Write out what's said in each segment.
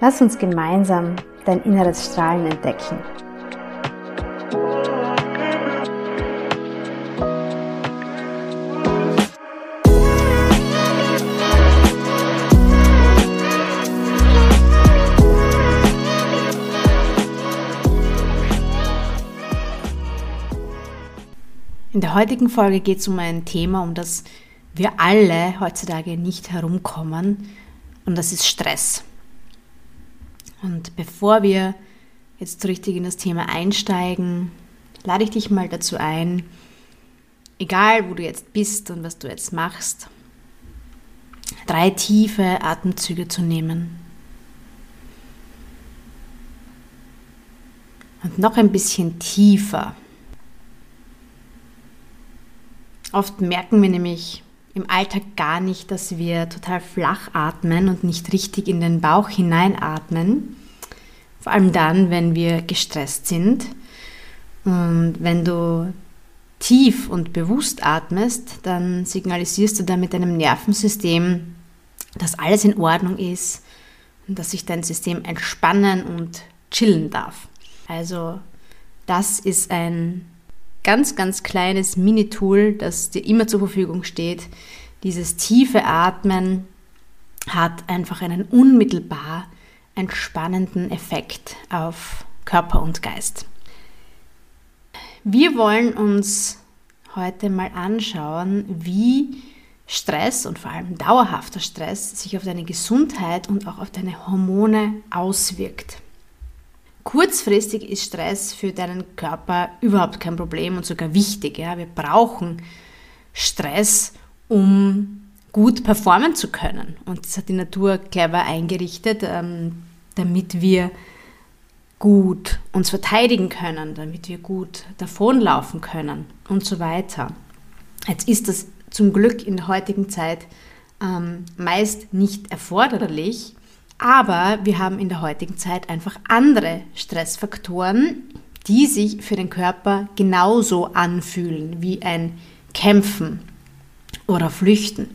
Lass uns gemeinsam dein inneres Strahlen entdecken. In der heutigen Folge geht es um ein Thema, um das wir alle heutzutage nicht herumkommen, und das ist Stress. Und bevor wir jetzt richtig in das Thema einsteigen, lade ich dich mal dazu ein, egal wo du jetzt bist und was du jetzt machst, drei tiefe Atemzüge zu nehmen. Und noch ein bisschen tiefer Oft merken wir nämlich im Alltag gar nicht, dass wir total flach atmen und nicht richtig in den Bauch hineinatmen. Vor allem dann, wenn wir gestresst sind. Und wenn du tief und bewusst atmest, dann signalisierst du damit deinem Nervensystem, dass alles in Ordnung ist und dass sich dein System entspannen und chillen darf. Also das ist ein ganz, ganz kleines Mini-Tool, das dir immer zur Verfügung steht. Dieses tiefe Atmen hat einfach einen unmittelbar entspannenden Effekt auf Körper und Geist. Wir wollen uns heute mal anschauen, wie Stress und vor allem dauerhafter Stress sich auf deine Gesundheit und auch auf deine Hormone auswirkt. Kurzfristig ist Stress für deinen Körper überhaupt kein Problem und sogar wichtig. Ja? Wir brauchen Stress, um gut performen zu können. Und das hat die Natur clever eingerichtet, ähm, damit wir gut uns verteidigen können, damit wir gut davonlaufen können und so weiter. Jetzt ist das zum Glück in der heutigen Zeit ähm, meist nicht erforderlich, aber wir haben in der heutigen Zeit einfach andere Stressfaktoren, die sich für den Körper genauso anfühlen wie ein Kämpfen oder Flüchten.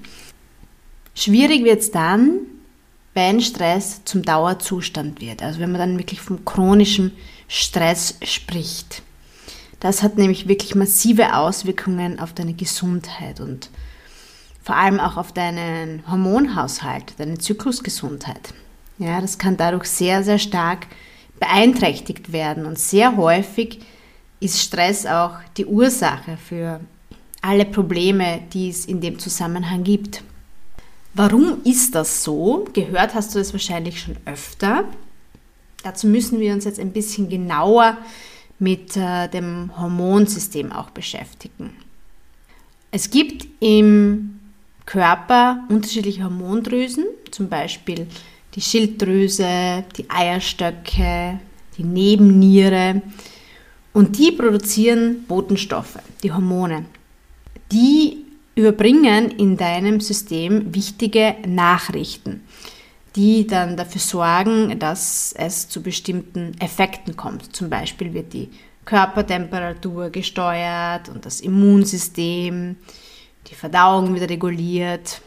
Schwierig wird es dann, wenn Stress zum Dauerzustand wird, also wenn man dann wirklich vom chronischen Stress spricht. Das hat nämlich wirklich massive Auswirkungen auf deine Gesundheit und vor allem auch auf deinen Hormonhaushalt, deine Zyklusgesundheit. Ja, das kann dadurch sehr, sehr stark beeinträchtigt werden und sehr häufig ist Stress auch die Ursache für alle Probleme, die es in dem Zusammenhang gibt. Warum ist das so? Gehört hast du das wahrscheinlich schon öfter. Dazu müssen wir uns jetzt ein bisschen genauer mit äh, dem Hormonsystem auch beschäftigen. Es gibt im Körper unterschiedliche Hormondrüsen, zum Beispiel die Schilddrüse, die Eierstöcke, die Nebenniere. Und die produzieren Botenstoffe, die Hormone. Die überbringen in deinem System wichtige Nachrichten, die dann dafür sorgen, dass es zu bestimmten Effekten kommt. Zum Beispiel wird die Körpertemperatur gesteuert und das Immunsystem, die Verdauung wird reguliert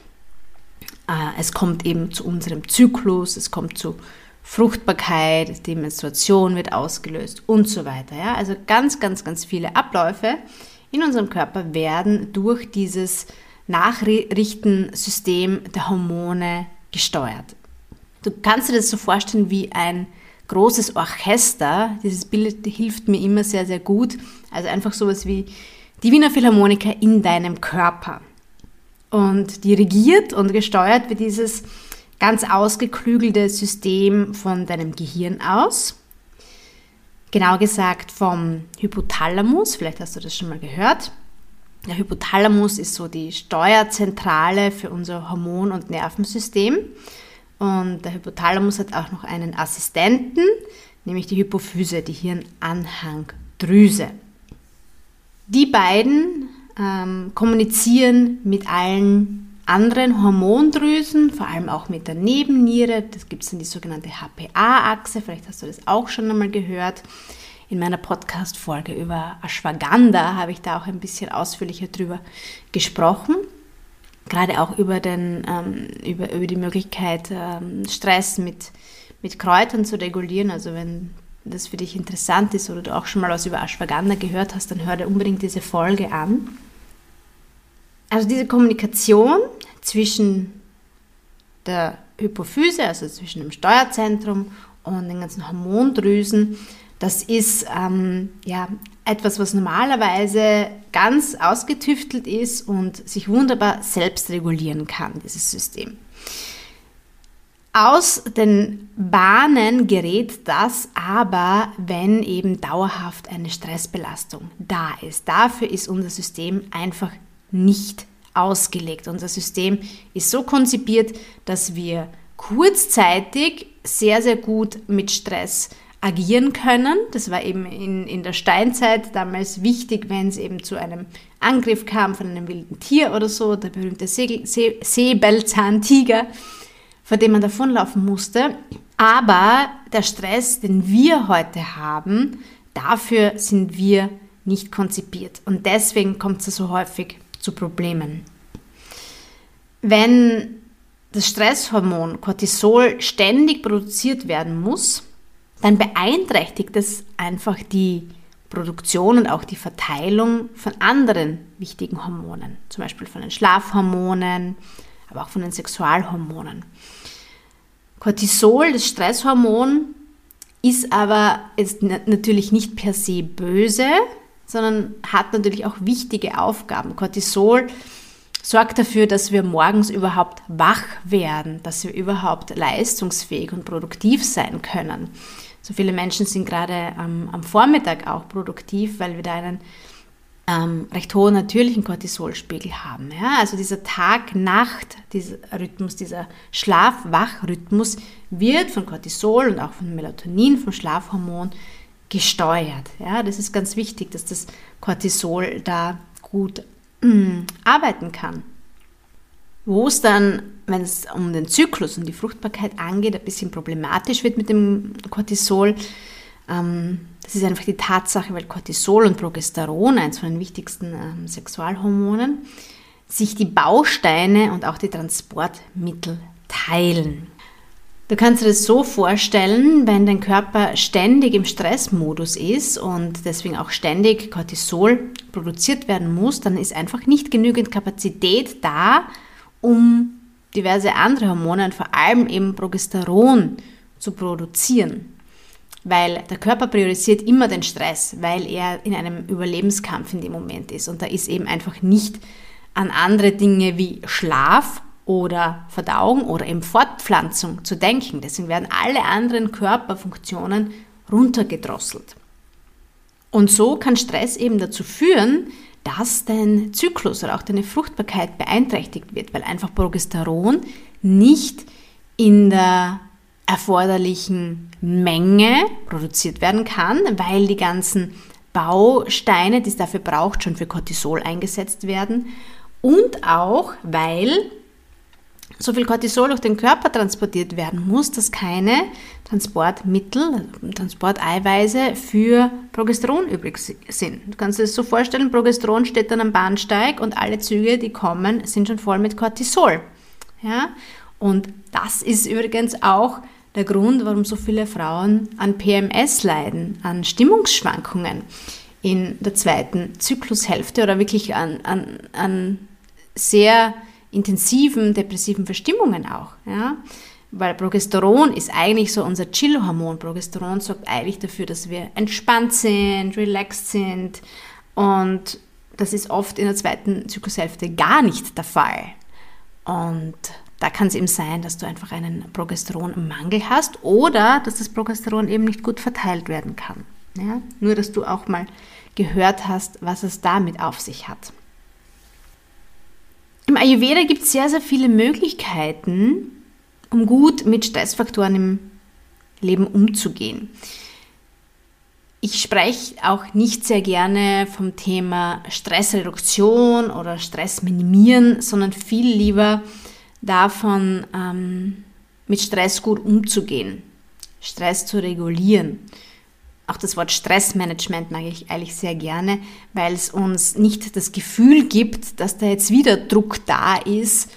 es kommt eben zu unserem Zyklus, es kommt zu Fruchtbarkeit, die Menstruation wird ausgelöst und so weiter. Ja? Also ganz, ganz, ganz viele Abläufe in unserem Körper werden durch dieses Nachrichtensystem der Hormone gesteuert. Du kannst dir das so vorstellen wie ein großes Orchester. Dieses Bild hilft mir immer sehr, sehr gut. Also einfach sowas wie die Wiener Philharmoniker in deinem Körper. Und dirigiert und gesteuert wird dieses ganz ausgeklügelte System von deinem Gehirn aus. Genau gesagt vom Hypothalamus, vielleicht hast du das schon mal gehört. Der Hypothalamus ist so die Steuerzentrale für unser Hormon- und Nervensystem. Und der Hypothalamus hat auch noch einen Assistenten, nämlich die Hypophyse, die Hirnanhangdrüse. Die beiden ähm, kommunizieren mit allen anderen Hormondrüsen, vor allem auch mit der Nebenniere. Das gibt es dann die sogenannte HPA-Achse, vielleicht hast du das auch schon einmal gehört. In meiner Podcast-Folge über Ashwagandha habe ich da auch ein bisschen ausführlicher drüber gesprochen. Gerade auch über, den, ähm, über, über die Möglichkeit, ähm, Stress mit, mit Kräutern zu regulieren. Also wenn das für dich interessant ist oder du auch schon mal was über Ashwagandha gehört hast, dann hör dir unbedingt diese Folge an. Also diese Kommunikation zwischen der Hypophyse, also zwischen dem Steuerzentrum und den ganzen Hormondrüsen, das ist ähm, ja, etwas, was normalerweise ganz ausgetüftelt ist und sich wunderbar selbst regulieren kann, dieses System. Aus den Bahnen gerät das aber, wenn eben dauerhaft eine Stressbelastung da ist. Dafür ist unser System einfach nicht ausgelegt. Unser System ist so konzipiert, dass wir kurzzeitig sehr, sehr gut mit Stress agieren können. Das war eben in, in der Steinzeit damals wichtig, wenn es eben zu einem Angriff kam von einem wilden Tier oder so, der berühmte Säbelzahntiger, vor dem man davonlaufen musste. Aber der Stress, den wir heute haben, dafür sind wir nicht konzipiert. Und deswegen kommt es so häufig zu Problemen. Wenn das Stresshormon Cortisol ständig produziert werden muss, dann beeinträchtigt es einfach die Produktion und auch die Verteilung von anderen wichtigen Hormonen, zum Beispiel von den Schlafhormonen, aber auch von den Sexualhormonen. Cortisol, das Stresshormon, ist aber jetzt natürlich nicht per se böse, sondern hat natürlich auch wichtige Aufgaben. Cortisol sorgt dafür, dass wir morgens überhaupt wach werden, dass wir überhaupt leistungsfähig und produktiv sein können. So viele Menschen sind gerade ähm, am Vormittag auch produktiv, weil wir da einen ähm, recht hohen natürlichen Cortisolspiegel haben. Ja? Also dieser Tag-Nacht, dieser Rhythmus, dieser Schlaf-Wach-Rhythmus wird von Cortisol und auch von Melatonin, vom Schlafhormon, gesteuert. Ja? Das ist ganz wichtig, dass das Cortisol da gut mm, arbeiten kann. Wo es dann wenn es um den Zyklus und die Fruchtbarkeit angeht, ein bisschen problematisch wird mit dem Cortisol. Ähm, das ist einfach die Tatsache, weil Cortisol und Progesteron, eins von den wichtigsten ähm, Sexualhormonen, sich die Bausteine und auch die Transportmittel teilen. Du kannst dir das so vorstellen, wenn dein Körper ständig im Stressmodus ist und deswegen auch ständig Cortisol produziert werden muss, dann ist einfach nicht genügend Kapazität da, um diverse andere Hormone vor allem eben Progesteron zu produzieren. Weil der Körper priorisiert immer den Stress, weil er in einem Überlebenskampf in dem Moment ist. Und da ist eben einfach nicht an andere Dinge wie Schlaf oder Verdauung oder eben Fortpflanzung zu denken. Deswegen werden alle anderen Körperfunktionen runtergedrosselt. Und so kann Stress eben dazu führen, dass dein Zyklus oder auch deine Fruchtbarkeit beeinträchtigt wird, weil einfach Progesteron nicht in der erforderlichen Menge produziert werden kann, weil die ganzen Bausteine, die es dafür braucht, schon für Cortisol eingesetzt werden und auch weil so viel Cortisol durch den Körper transportiert werden muss, dass keine Transportmittel, Transporteiweiße für Progesteron übrig sind. Du kannst dir das so vorstellen, Progesteron steht dann am Bahnsteig und alle Züge, die kommen, sind schon voll mit Cortisol. Ja? Und das ist übrigens auch der Grund, warum so viele Frauen an PMS leiden, an Stimmungsschwankungen in der zweiten Zyklushälfte oder wirklich an, an, an sehr intensiven depressiven Verstimmungen auch. Ja? Weil Progesteron ist eigentlich so unser Chill-Hormon. Progesteron sorgt eigentlich dafür, dass wir entspannt sind, relaxed sind. Und das ist oft in der zweiten Zyklushälfte gar nicht der Fall. Und da kann es eben sein, dass du einfach einen Progesteronmangel hast oder dass das Progesteron eben nicht gut verteilt werden kann. Ja? Nur, dass du auch mal gehört hast, was es damit auf sich hat. Ayurveda gibt es sehr, sehr viele Möglichkeiten, um gut mit Stressfaktoren im Leben umzugehen. Ich spreche auch nicht sehr gerne vom Thema Stressreduktion oder Stress minimieren, sondern viel lieber davon, ähm, mit Stress gut umzugehen, Stress zu regulieren. Auch das Wort Stressmanagement mag ich eigentlich sehr gerne, weil es uns nicht das Gefühl gibt, dass da jetzt wieder Druck da ist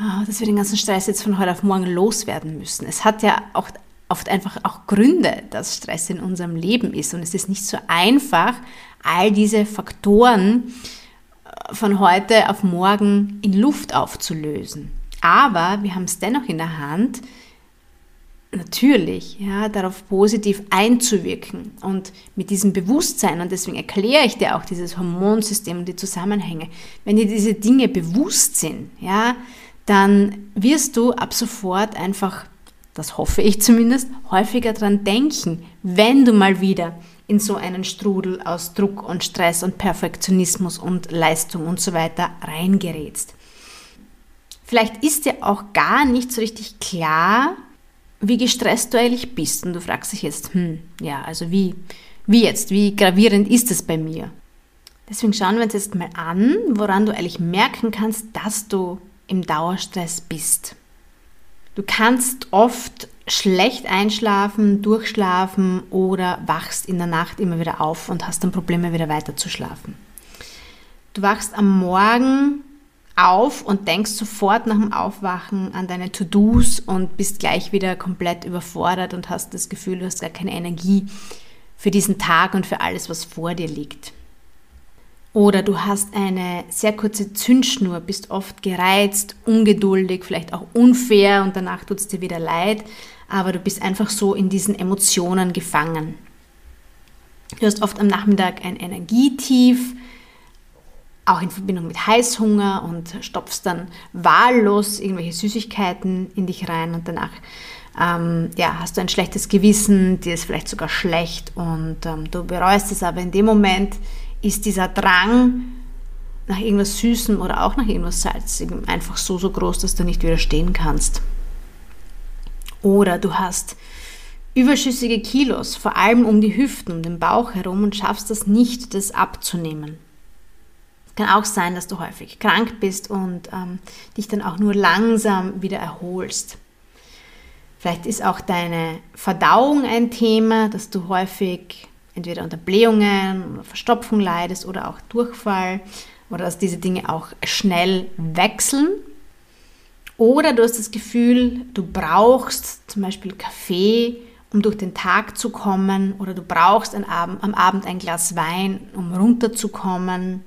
Ah, dass wir den ganzen Stress jetzt von heute auf morgen loswerden müssen. Es hat ja auch oft einfach auch Gründe, dass Stress in unserem Leben ist. Und es ist nicht so einfach, all diese Faktoren äh, von heute auf morgen in Luft aufzulösen. Aber wir haben es dennoch in der Hand, natürlich ja, darauf positiv einzuwirken. Und mit diesem Bewusstsein, und deswegen erkläre ich dir auch dieses Hormonsystem und die Zusammenhänge, wenn dir diese Dinge bewusst sind, ja, dann wirst du ab sofort einfach, das hoffe ich zumindest, häufiger dran denken, wenn du mal wieder in so einen Strudel aus Druck und Stress und Perfektionismus und Leistung und so weiter reingerätst. Vielleicht ist dir auch gar nicht so richtig klar, wie gestresst du eigentlich bist. Und du fragst dich jetzt, hm, ja, also wie, wie jetzt, wie gravierend ist es bei mir? Deswegen schauen wir uns jetzt mal an, woran du eigentlich merken kannst, dass du im Dauerstress bist. Du kannst oft schlecht einschlafen, durchschlafen oder wachst in der Nacht immer wieder auf und hast dann Probleme wieder weiter zu schlafen. Du wachst am Morgen auf und denkst sofort nach dem Aufwachen an deine To-Dos und bist gleich wieder komplett überfordert und hast das Gefühl, du hast gar keine Energie für diesen Tag und für alles, was vor dir liegt. Oder du hast eine sehr kurze Zündschnur, bist oft gereizt, ungeduldig, vielleicht auch unfair und danach tut es dir wieder leid, aber du bist einfach so in diesen Emotionen gefangen. Du hast oft am Nachmittag ein Energietief, auch in Verbindung mit Heißhunger und stopfst dann wahllos irgendwelche Süßigkeiten in dich rein und danach ähm, ja, hast du ein schlechtes Gewissen, dir ist vielleicht sogar schlecht und ähm, du bereust es, aber in dem Moment ist dieser Drang nach irgendwas Süßem oder auch nach irgendwas Salzigem einfach so, so groß, dass du nicht widerstehen kannst. Oder du hast überschüssige Kilos, vor allem um die Hüften, um den Bauch herum und schaffst das nicht, das abzunehmen. Kann auch sein, dass du häufig krank bist und ähm, dich dann auch nur langsam wieder erholst. Vielleicht ist auch deine Verdauung ein Thema, dass du häufig entweder unter Blähungen oder Verstopfung leidest oder auch Durchfall oder dass diese Dinge auch schnell wechseln. Oder du hast das Gefühl, du brauchst zum Beispiel Kaffee, um durch den Tag zu kommen, oder du brauchst am Abend ein Glas Wein, um runterzukommen.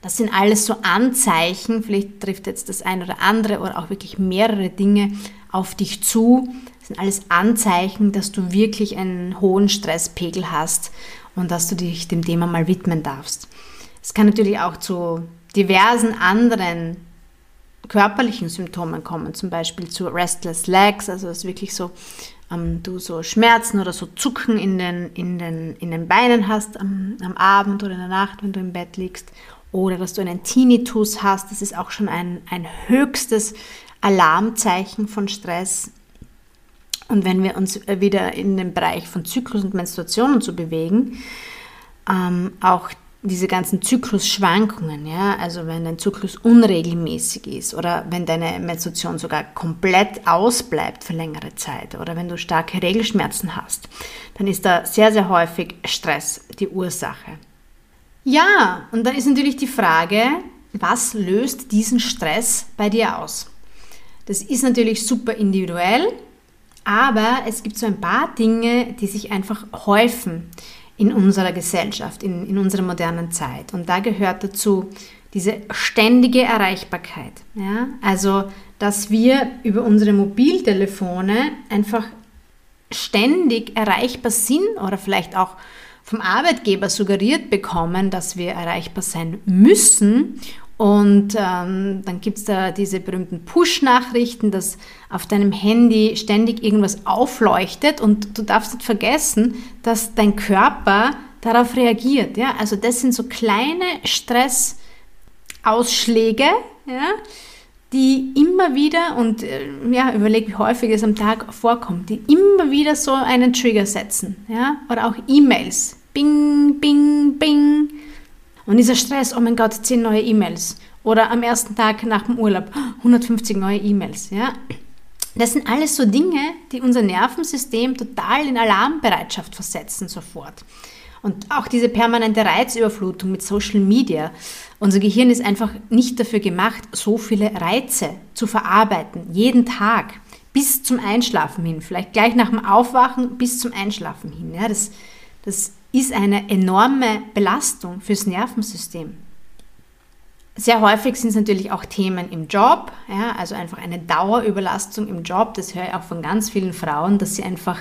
Das sind alles so Anzeichen, vielleicht trifft jetzt das ein oder andere oder auch wirklich mehrere Dinge auf dich zu, sind alles Anzeichen, dass du wirklich einen hohen Stresspegel hast und dass du dich dem Thema mal widmen darfst. Es kann natürlich auch zu diversen anderen körperlichen Symptomen kommen, zum Beispiel zu Restless Legs, also dass wirklich so ähm, du so Schmerzen oder so Zucken in den, in den, in den Beinen hast am, am Abend oder in der Nacht, wenn du im Bett liegst, oder dass du einen Tinnitus hast, das ist auch schon ein, ein höchstes Alarmzeichen von Stress. Und wenn wir uns wieder in den Bereich von Zyklus und Menstruation und so bewegen, ähm, auch diese ganzen Zyklusschwankungen, ja, also wenn dein Zyklus unregelmäßig ist oder wenn deine Menstruation sogar komplett ausbleibt für längere Zeit oder wenn du starke Regelschmerzen hast, dann ist da sehr, sehr häufig Stress die Ursache. Ja, und dann ist natürlich die Frage, was löst diesen Stress bei dir aus? Das ist natürlich super individuell aber es gibt so ein paar Dinge, die sich einfach häufen in unserer Gesellschaft, in, in unserer modernen Zeit. Und da gehört dazu diese ständige Erreichbarkeit. Ja? Also dass wir über unsere Mobiltelefone einfach ständig erreichbar sind oder vielleicht auch vom Arbeitgeber suggeriert bekommen, dass wir erreichbar sein müssen. Und ähm, dann gibt es da diese berühmten Push-Nachrichten, dass auf deinem Handy ständig irgendwas aufleuchtet und du darfst nicht vergessen, dass dein Körper darauf reagiert. Ja? Also das sind so kleine Stressausschläge, ja? die immer wieder, und äh, ja, überleg, wie häufig es am Tag vorkommt, die immer wieder so einen Trigger setzen. Ja? Oder auch E-Mails. Bing, bing, bing. Und dieser Stress, oh mein Gott, 10 neue E-Mails. Oder am ersten Tag nach dem Urlaub, 150 neue E-Mails. Ja? Das sind alles so Dinge, die unser Nervensystem total in Alarmbereitschaft versetzen sofort. Und auch diese permanente Reizüberflutung mit Social Media. Unser Gehirn ist einfach nicht dafür gemacht, so viele Reize zu verarbeiten, jeden Tag, bis zum Einschlafen hin, vielleicht gleich nach dem Aufwachen bis zum Einschlafen hin. Ja, das, das ist eine enorme Belastung fürs Nervensystem. Sehr häufig sind es natürlich auch Themen im Job, ja, also einfach eine Dauerüberlastung im Job. Das höre ich auch von ganz vielen Frauen, dass sie einfach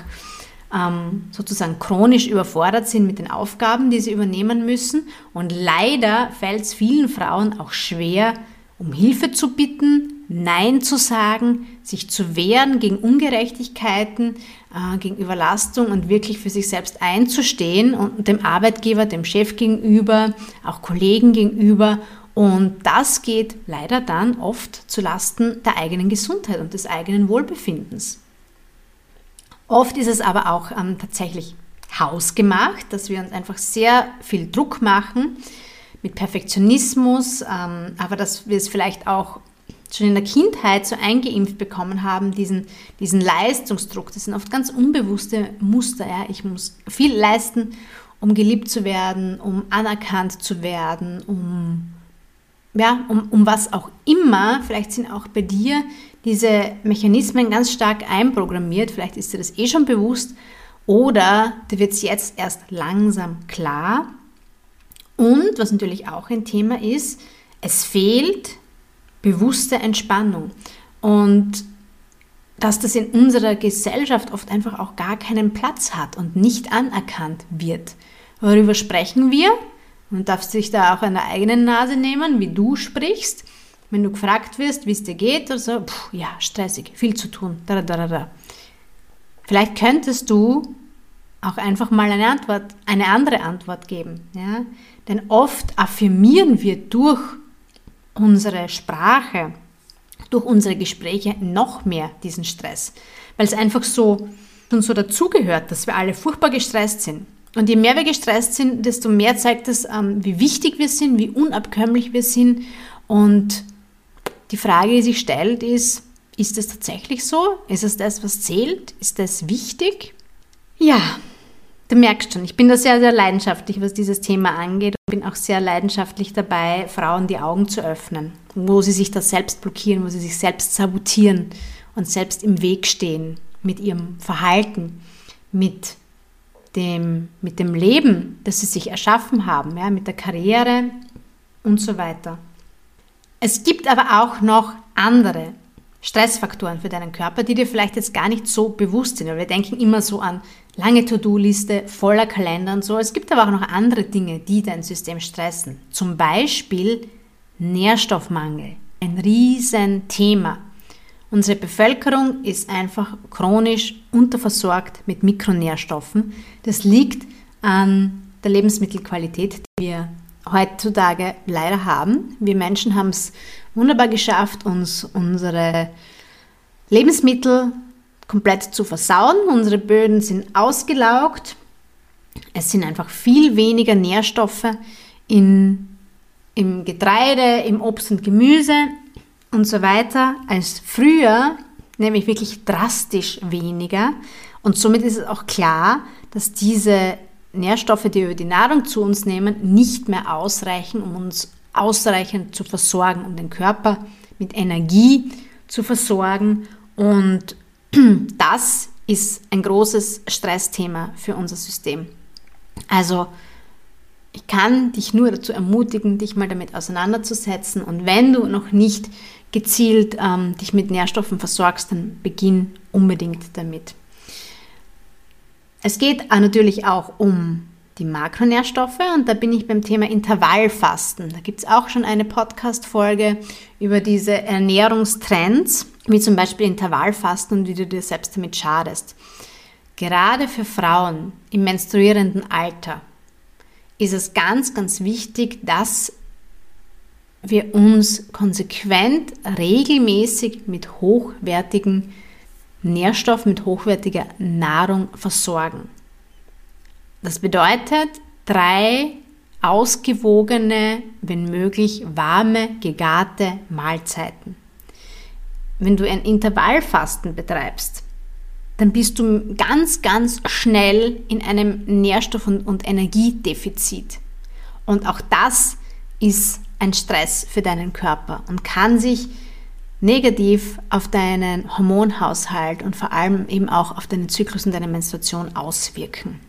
ähm, sozusagen chronisch überfordert sind mit den Aufgaben, die sie übernehmen müssen. Und leider fällt es vielen Frauen auch schwer, um Hilfe zu bitten, Nein zu sagen, sich zu wehren gegen Ungerechtigkeiten, äh, gegen Überlastung und wirklich für sich selbst einzustehen und dem Arbeitgeber, dem Chef gegenüber, auch Kollegen gegenüber. Und das geht leider dann oft zu Lasten der eigenen Gesundheit und des eigenen Wohlbefindens. Oft ist es aber auch ähm, tatsächlich hausgemacht, dass wir uns einfach sehr viel Druck machen mit Perfektionismus, ähm, aber dass wir es vielleicht auch schon in der Kindheit so eingeimpft bekommen haben, diesen, diesen Leistungsdruck. Das sind oft ganz unbewusste Muster. Ja? Ich muss viel leisten, um geliebt zu werden, um anerkannt zu werden, um, ja, um, um was auch immer. Vielleicht sind auch bei dir diese Mechanismen ganz stark einprogrammiert. Vielleicht ist dir das eh schon bewusst oder dir wird es jetzt erst langsam klar. Und was natürlich auch ein Thema ist, es fehlt bewusste Entspannung. Und dass das in unserer Gesellschaft oft einfach auch gar keinen Platz hat und nicht anerkannt wird. Worüber sprechen wir? Und darfst dich da auch an der eigenen Nase nehmen, wie du sprichst. Wenn du gefragt wirst, wie es dir geht oder so, pff, ja, stressig, viel zu tun. Da, da, da, Vielleicht könntest du auch einfach mal eine Antwort, eine andere Antwort geben. Ja? Denn oft affirmieren wir durch unsere Sprache, durch unsere Gespräche noch mehr diesen Stress, weil es einfach so schon so dazugehört, dass wir alle furchtbar gestresst sind. Und je mehr wir gestresst sind, desto mehr zeigt es, ähm, wie wichtig wir sind, wie unabkömmlich wir sind. Und die Frage, die sich stellt, ist, ist es tatsächlich so? Ist es das, was zählt? Ist das wichtig? Ja, Du merkst schon, ich bin da sehr, sehr leidenschaftlich, was dieses Thema angeht und bin auch sehr leidenschaftlich dabei, Frauen die Augen zu öffnen, wo sie sich da selbst blockieren, wo sie sich selbst sabotieren und selbst im Weg stehen mit ihrem Verhalten, mit dem, mit dem Leben, das sie sich erschaffen haben, ja, mit der Karriere und so weiter. Es gibt aber auch noch andere Stressfaktoren für deinen Körper, die dir vielleicht jetzt gar nicht so bewusst sind. Weil wir denken immer so an lange To-Do-Liste, voller Kalender und so. Es gibt aber auch noch andere Dinge, die dein System stressen. Zum Beispiel Nährstoffmangel. Ein Riesenthema. Unsere Bevölkerung ist einfach chronisch unterversorgt mit Mikronährstoffen. Das liegt an der Lebensmittelqualität, die wir heutzutage leider haben. Wir Menschen haben es wunderbar geschafft, uns unsere Lebensmittel komplett zu versauen. Unsere Böden sind ausgelaugt. Es sind einfach viel weniger Nährstoffe in, im Getreide, im Obst und Gemüse und so weiter als früher, nämlich wirklich drastisch weniger. Und somit ist es auch klar, dass diese Nährstoffe, die wir über die Nahrung zu uns nehmen, nicht mehr ausreichen, um uns ausreichend zu versorgen, um den Körper mit Energie zu versorgen. Und das ist ein großes Stressthema für unser System. Also Ich kann dich nur dazu ermutigen, dich mal damit auseinanderzusetzen. Und wenn du noch nicht gezielt ähm, dich mit Nährstoffen versorgst, dann beginn unbedingt damit. Es geht natürlich auch um die Makronährstoffe und da bin ich beim Thema Intervallfasten. Da gibt es auch schon eine Podcast-Folge über diese Ernährungstrends, wie zum Beispiel Intervallfasten und wie du dir selbst damit schadest. Gerade für Frauen im menstruierenden Alter ist es ganz, ganz wichtig, dass wir uns konsequent, regelmäßig mit hochwertigen Nährstoffen, mit hochwertiger Nahrung versorgen. Das bedeutet drei ausgewogene, wenn möglich warme, gegarte Mahlzeiten. Wenn du ein Intervallfasten betreibst, dann bist du ganz, ganz schnell in einem Nährstoff- und, Energiedefizit. Und auch das ist ein Stress für deinen Körper und kann sich negativ auf deinen Hormonhaushalt und vor allem eben auch auf deinen Zyklus und deine Menstruation auswirken.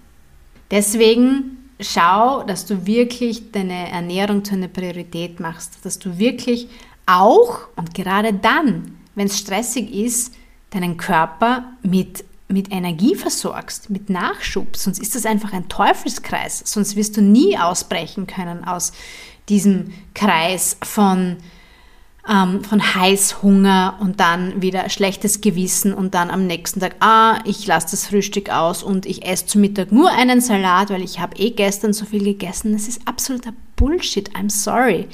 Deswegen schau, dass du wirklich deine Ernährung zu einer Priorität machst, dass du wirklich auch und gerade dann, wenn es stressig ist, deinen Körper mit, mit Energie versorgst, mit Nachschub. Sonst ist das einfach ein Teufelskreis. Sonst wirst du nie ausbrechen können aus diesem Kreis von, ähm, von Heißhunger und dann wieder schlechtes Gewissen und dann am nächsten Tag, ah, ich lasse das Frühstück aus und ich esse zu Mittag nur einen Salat, weil ich habe eh gestern so viel gegessen. Das ist absoluter Bullshit. I'm sorry.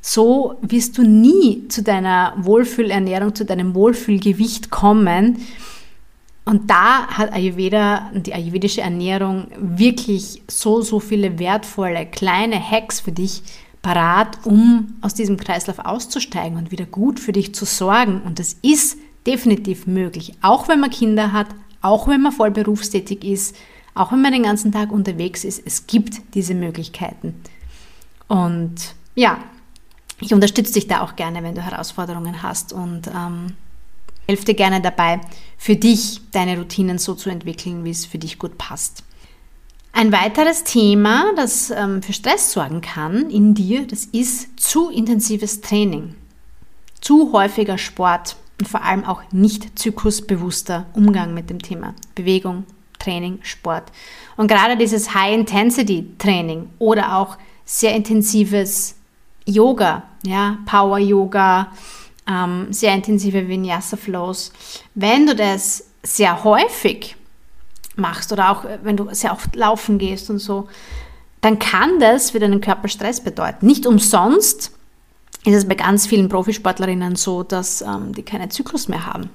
So wirst du nie zu deiner Wohlfühlernährung, zu deinem Wohlfühlgewicht kommen. Und da hat Ayurveda, die ayurvedische Ernährung wirklich so, so viele wertvolle kleine Hacks für dich parat, um aus diesem Kreislauf auszusteigen und wieder gut für dich zu sorgen. Und das ist definitiv möglich, auch wenn man Kinder hat, auch wenn man voll berufstätig ist, auch wenn man den ganzen Tag unterwegs ist. Es gibt diese Möglichkeiten. Und ja, ich unterstütze dich da auch gerne, wenn du Herausforderungen hast und ähm, helfe dir gerne dabei, für dich deine Routinen so zu entwickeln, wie es für dich gut passt. Ein weiteres Thema, das ähm, für Stress sorgen kann in dir, das ist zu intensives Training, zu häufiger Sport und vor allem auch nicht zyklusbewusster Umgang mit dem Thema Bewegung, Training, Sport. Und gerade dieses High-Intensity-Training oder auch sehr intensives Yoga, ja, Power Yoga, ähm, sehr intensive Vinyasa Flows. Wenn du das sehr häufig machst oder auch äh, wenn du sehr oft laufen gehst und so, dann kann das für deinen Körper Stress bedeuten. Nicht umsonst ist es bei ganz vielen Profisportlerinnen so, dass ähm, die keinen Zyklus mehr haben.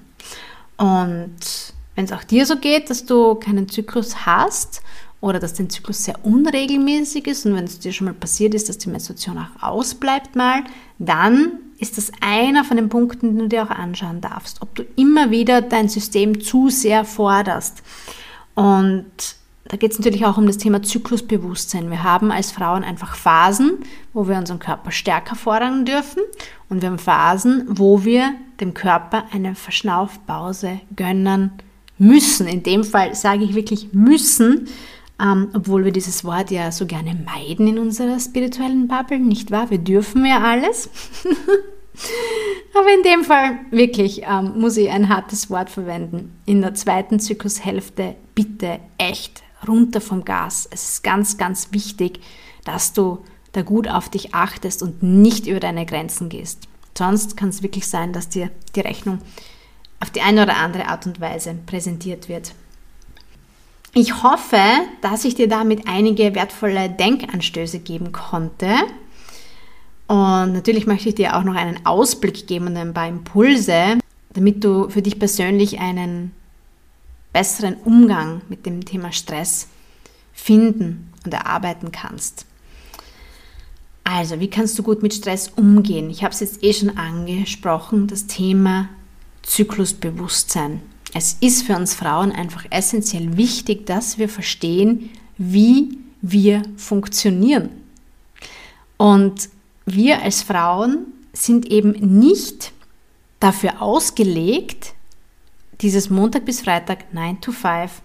Und wenn es auch dir so geht, dass du keinen Zyklus hast oder dass dein Zyklus sehr unregelmäßig ist und wenn es dir schon mal passiert ist, dass die Menstruation auch ausbleibt mal, dann ist das einer von den Punkten, den du dir auch anschauen darfst, ob du immer wieder dein System zu sehr forderst. Und da geht es natürlich auch um das Thema Zyklusbewusstsein. Wir haben als Frauen einfach Phasen, wo wir unseren Körper stärker fordern dürfen und wir haben Phasen, wo wir dem Körper eine Verschnaufpause gönnen müssen. In dem Fall sage ich wirklich müssen, ähm, obwohl wir dieses Wort ja so gerne meiden in unserer spirituellen Bubble, nicht wahr? Wir dürfen ja alles. Aber in dem Fall wirklich ähm, muss ich ein hartes Wort verwenden. In der zweiten Zyklushälfte bitte echt runter vom Gas. Es ist ganz, ganz wichtig, dass du da gut auf dich achtest und nicht über deine Grenzen gehst. Sonst kann es wirklich sein, dass dir die Rechnung auf die eine oder andere Art und Weise präsentiert wird. Ich hoffe, dass ich dir damit einige wertvolle Denkanstöße geben konnte. Und natürlich möchte ich dir auch noch einen Ausblick geben und ein paar Impulse, damit du für dich persönlich einen besseren Umgang mit dem Thema Stress finden und erarbeiten kannst. Also, wie kannst du gut mit Stress umgehen? Ich habe es jetzt eh schon angesprochen, das Thema Zyklusbewusstsein. Es ist für uns Frauen einfach essentiell wichtig, dass wir verstehen, wie wir funktionieren. Und wir als Frauen sind eben nicht dafür ausgelegt, dieses Montag bis Freitag 9 to 5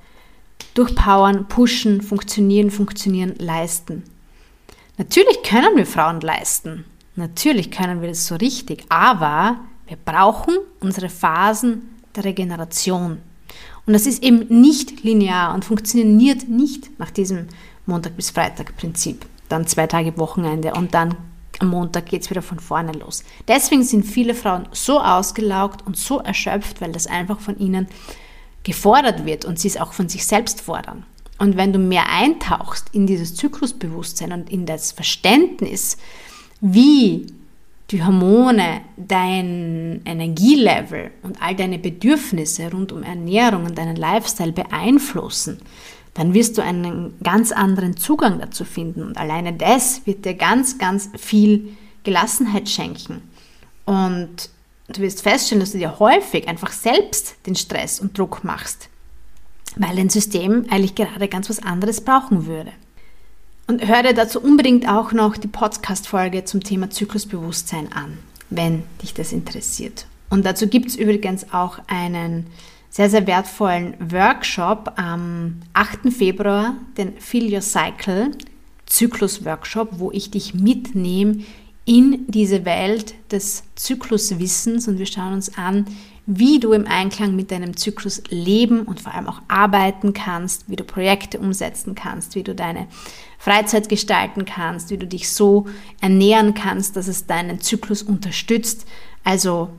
durchpowern, pushen, funktionieren, funktionieren, leisten. Natürlich können wir Frauen leisten. Natürlich können wir das so richtig. Aber wir brauchen unsere Phasen der Regeneration. Und das ist eben nicht linear und funktioniert nicht nach diesem Montag bis Freitag Prinzip. Dann zwei Tage Wochenende und dann am Montag geht es wieder von vorne los. Deswegen sind viele Frauen so ausgelaugt und so erschöpft, weil das einfach von ihnen gefordert wird und sie es auch von sich selbst fordern. Und wenn du mehr eintauchst in dieses Zyklusbewusstsein und in das Verständnis, wie die Hormone dein Energielevel und all deine Bedürfnisse rund um Ernährung und deinen Lifestyle beeinflussen, dann wirst du einen ganz anderen Zugang dazu finden. Und alleine das wird dir ganz, ganz viel Gelassenheit schenken. Und du wirst feststellen, dass du dir häufig einfach selbst den Stress und Druck machst, weil dein System eigentlich gerade ganz was anderes brauchen würde. Und hör dir dazu unbedingt auch noch die Podcast-Folge zum Thema Zyklusbewusstsein an, wenn dich das interessiert. Und dazu gibt es übrigens auch einen sehr, sehr wertvollen Workshop am 8. Februar, den Feel Your Cycle Zyklus-Workshop, wo ich dich mitnehme in diese Welt des Zykluswissens und wir schauen uns an, wie du im Einklang mit deinem Zyklus leben und vor allem auch arbeiten kannst, wie du Projekte umsetzen kannst, wie du deine Freizeit gestalten kannst, wie du dich so ernähren kannst, dass es deinen Zyklus unterstützt. Also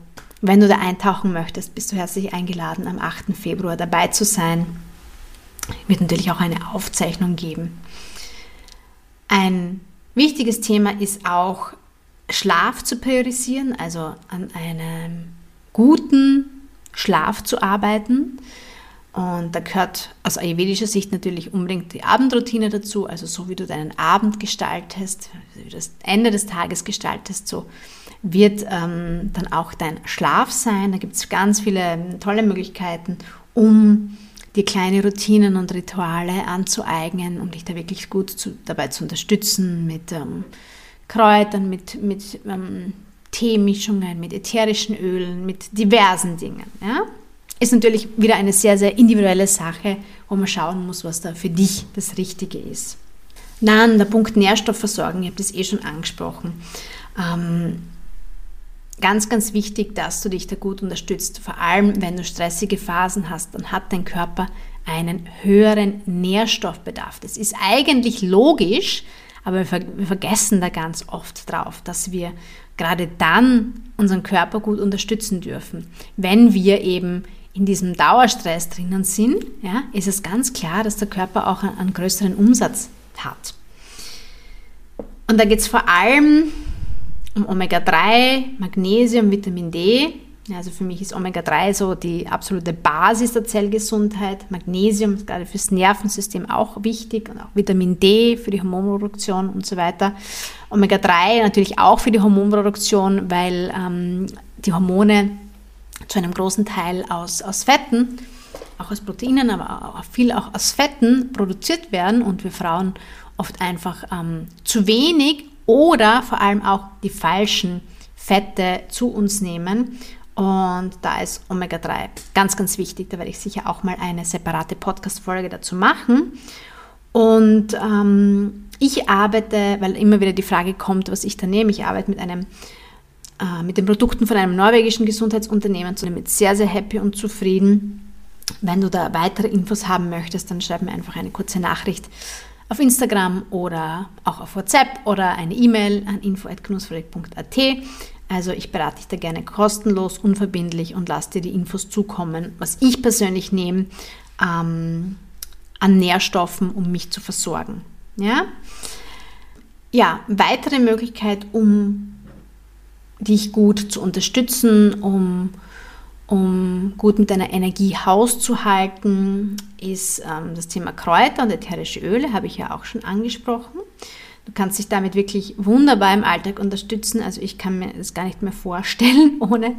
wenn du da eintauchen möchtest, bist du herzlich eingeladen, am 8. Februar dabei zu sein. Wird natürlich auch eine Aufzeichnung geben. Ein wichtiges Thema ist auch Schlaf zu priorisieren, also an einem guten Schlaf zu arbeiten. Und da gehört aus ayurvedischer Sicht natürlich unbedingt die Abendroutine dazu, also so wie du deinen Abend gestaltest, wie du das Ende des Tages gestaltest, so wird ähm, dann auch dein Schlaf sein. Da gibt es ganz viele tolle Möglichkeiten, um dir kleine Routinen und Rituale anzueignen, um dich da wirklich gut zu, dabei zu unterstützen mit ähm, Kräutern, mit, mit ähm, Teemischungen, mit ätherischen Ölen, mit diversen Dingen. Ja? Ist natürlich wieder eine sehr, sehr individuelle Sache, wo man schauen muss, was da für dich das Richtige ist. Dann der Punkt Nährstoffversorgung, ich habe das eh schon angesprochen. Ähm, Ganz, ganz wichtig, dass du dich da gut unterstützt. Vor allem, wenn du stressige Phasen hast, dann hat dein Körper einen höheren Nährstoffbedarf. Das ist eigentlich logisch, aber wir, ver wir vergessen da ganz oft drauf, dass wir gerade dann unseren Körper gut unterstützen dürfen. Wenn wir eben in diesem Dauerstress drinnen sind, ja, ist es ganz klar, dass der Körper auch einen, einen größeren Umsatz hat. Und da geht es vor allem um Omega-3, Magnesium, Vitamin D. Also für mich ist Omega-3 so die absolute Basis der Zellgesundheit. Magnesium ist gerade fürs Nervensystem auch wichtig und auch Vitamin D für die Hormonproduktion und so weiter. Omega-3 natürlich auch für die Hormonproduktion, weil ähm, die Hormone zu einem großen Teil aus, aus Fetten, auch aus Proteinen, aber auch viel auch aus Fetten produziert werden und wir Frauen oft einfach ähm, zu wenig oder vor allem auch die falschen Fette zu uns nehmen. Und da ist Omega-3 ganz, ganz wichtig. Da werde ich sicher auch mal eine separate Podcast-Folge dazu machen. Und ähm, ich arbeite, weil immer wieder die Frage kommt, was ich da nehme, ich arbeite mit einem äh, mit den Produkten von einem norwegischen Gesundheitsunternehmen, zu dem ich sehr, sehr happy und zufrieden. Wenn du da weitere Infos haben möchtest, dann schreib mir einfach eine kurze Nachricht auf Instagram oder auch auf WhatsApp oder eine E-Mail an info.knussfabrik.at. Also ich berate dich da gerne kostenlos, unverbindlich und lasse dir die Infos zukommen, was ich persönlich nehme ähm, an Nährstoffen, um mich zu versorgen. Ja? ja, weitere Möglichkeit, um dich gut zu unterstützen, um um gut mit deiner Energie Haus zu halten, ist ähm, das Thema Kräuter und ätherische Öle, habe ich ja auch schon angesprochen. Du kannst dich damit wirklich wunderbar im Alltag unterstützen. Also ich kann mir das gar nicht mehr vorstellen ohne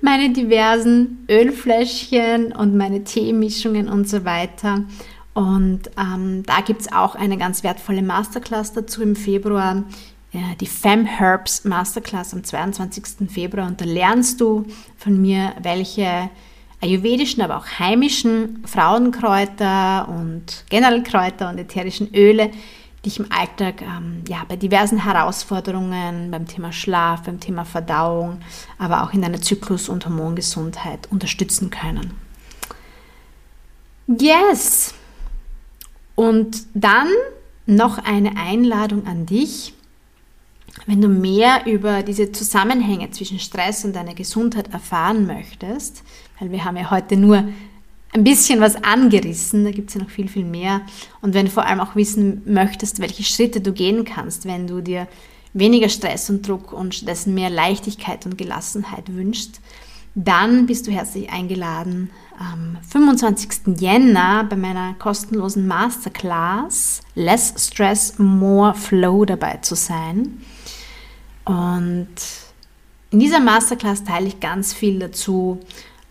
meine diversen Ölfläschchen und meine Teemischungen und so weiter. Und ähm, da gibt es auch eine ganz wertvolle Masterclass dazu im Februar die Fem Herbs Masterclass am 22. Februar und da lernst du von mir, welche ayurvedischen, aber auch heimischen Frauenkräuter und generell Kräuter und ätherischen Öle dich im Alltag ähm, ja, bei diversen Herausforderungen, beim Thema Schlaf, beim Thema Verdauung, aber auch in deiner Zyklus- und Hormongesundheit unterstützen können. Yes! Und dann noch eine Einladung an dich, wenn du mehr über diese Zusammenhänge zwischen Stress und deiner Gesundheit erfahren möchtest, weil wir haben ja heute nur ein bisschen was angerissen, da gibt es ja noch viel, viel mehr. Und wenn du vor allem auch wissen möchtest, welche Schritte du gehen kannst, wenn du dir weniger Stress und Druck und stattdessen mehr Leichtigkeit und Gelassenheit wünschst, dann bist du herzlich eingeladen, am 25. Jänner bei meiner kostenlosen Masterclass Less Stress, More Flow dabei zu sein. Und in dieser Masterclass teile ich ganz viel dazu,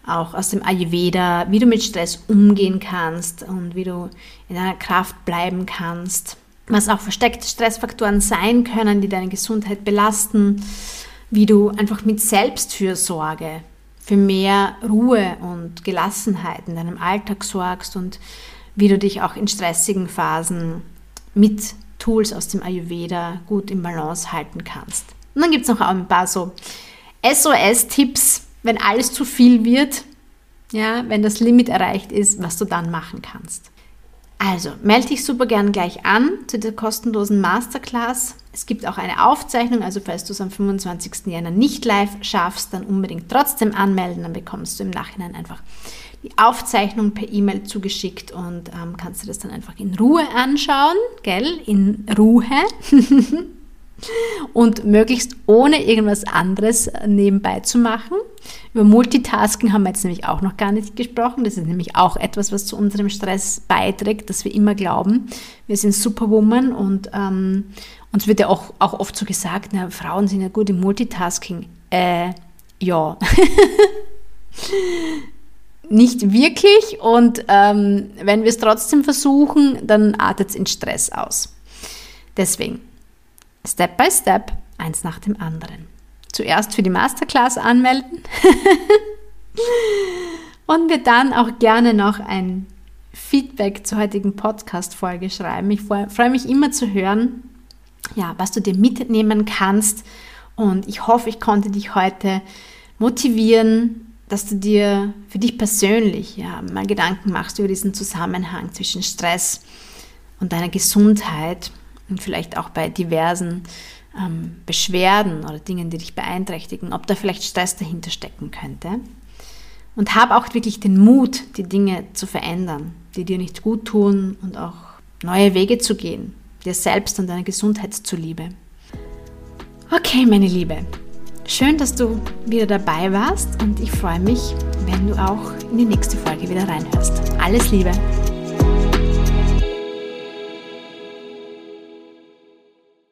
auch aus dem Ayurveda, wie du mit Stress umgehen kannst und wie du in deiner Kraft bleiben kannst, was auch versteckte Stressfaktoren sein können, die deine Gesundheit belasten, wie du einfach mit Selbstfürsorge für mehr Ruhe und Gelassenheit in deinem Alltag sorgst und wie du dich auch in stressigen Phasen mit Tools aus dem Ayurveda gut im Balance halten kannst. Und dann gibt es noch ein paar so SOS-Tipps, wenn alles zu viel wird, ja, wenn das Limit erreicht ist, was du dann machen kannst. Also, melde dich super gern gleich an zu der kostenlosen Masterclass. Es gibt auch eine Aufzeichnung, also falls du es am 25. Jänner nicht live schaffst, dann unbedingt trotzdem anmelden, dann bekommst du im Nachhinein einfach die Aufzeichnung per E-Mail zugeschickt und ähm, kannst du das dann einfach in Ruhe anschauen, gell? In Ruhe. und möglichst ohne irgendwas anderes nebenbei zu machen. Über Multitasking haben wir jetzt nämlich auch noch gar nicht gesprochen. Das ist nämlich auch etwas, was zu unserem Stress beiträgt, dass wir immer glauben, wir sind Superwoman und ähm, uns wird ja auch, auch oft so gesagt, na, Frauen sind ja gut im Multitasking. Äh, ja. nicht wirklich und ähm, wenn wir es trotzdem versuchen, dann artet es in Stress aus. Deswegen, Step by Step, eins nach dem anderen. Zuerst für die Masterclass anmelden und mir dann auch gerne noch ein Feedback zur heutigen Podcast-Folge schreiben. Ich freue mich immer zu hören, ja, was du dir mitnehmen kannst. Und ich hoffe, ich konnte dich heute motivieren, dass du dir für dich persönlich ja, mal Gedanken machst über diesen Zusammenhang zwischen Stress und deiner Gesundheit und vielleicht auch bei diversen ähm, Beschwerden oder Dingen, die dich beeinträchtigen, ob da vielleicht Stress dahinter stecken könnte. Und hab auch wirklich den Mut, die Dinge zu verändern, die dir nicht gut tun und auch neue Wege zu gehen, dir selbst und deiner Gesundheit zuliebe. Okay, meine Liebe, schön, dass du wieder dabei warst und ich freue mich, wenn du auch in die nächste Folge wieder reinhörst. Alles Liebe!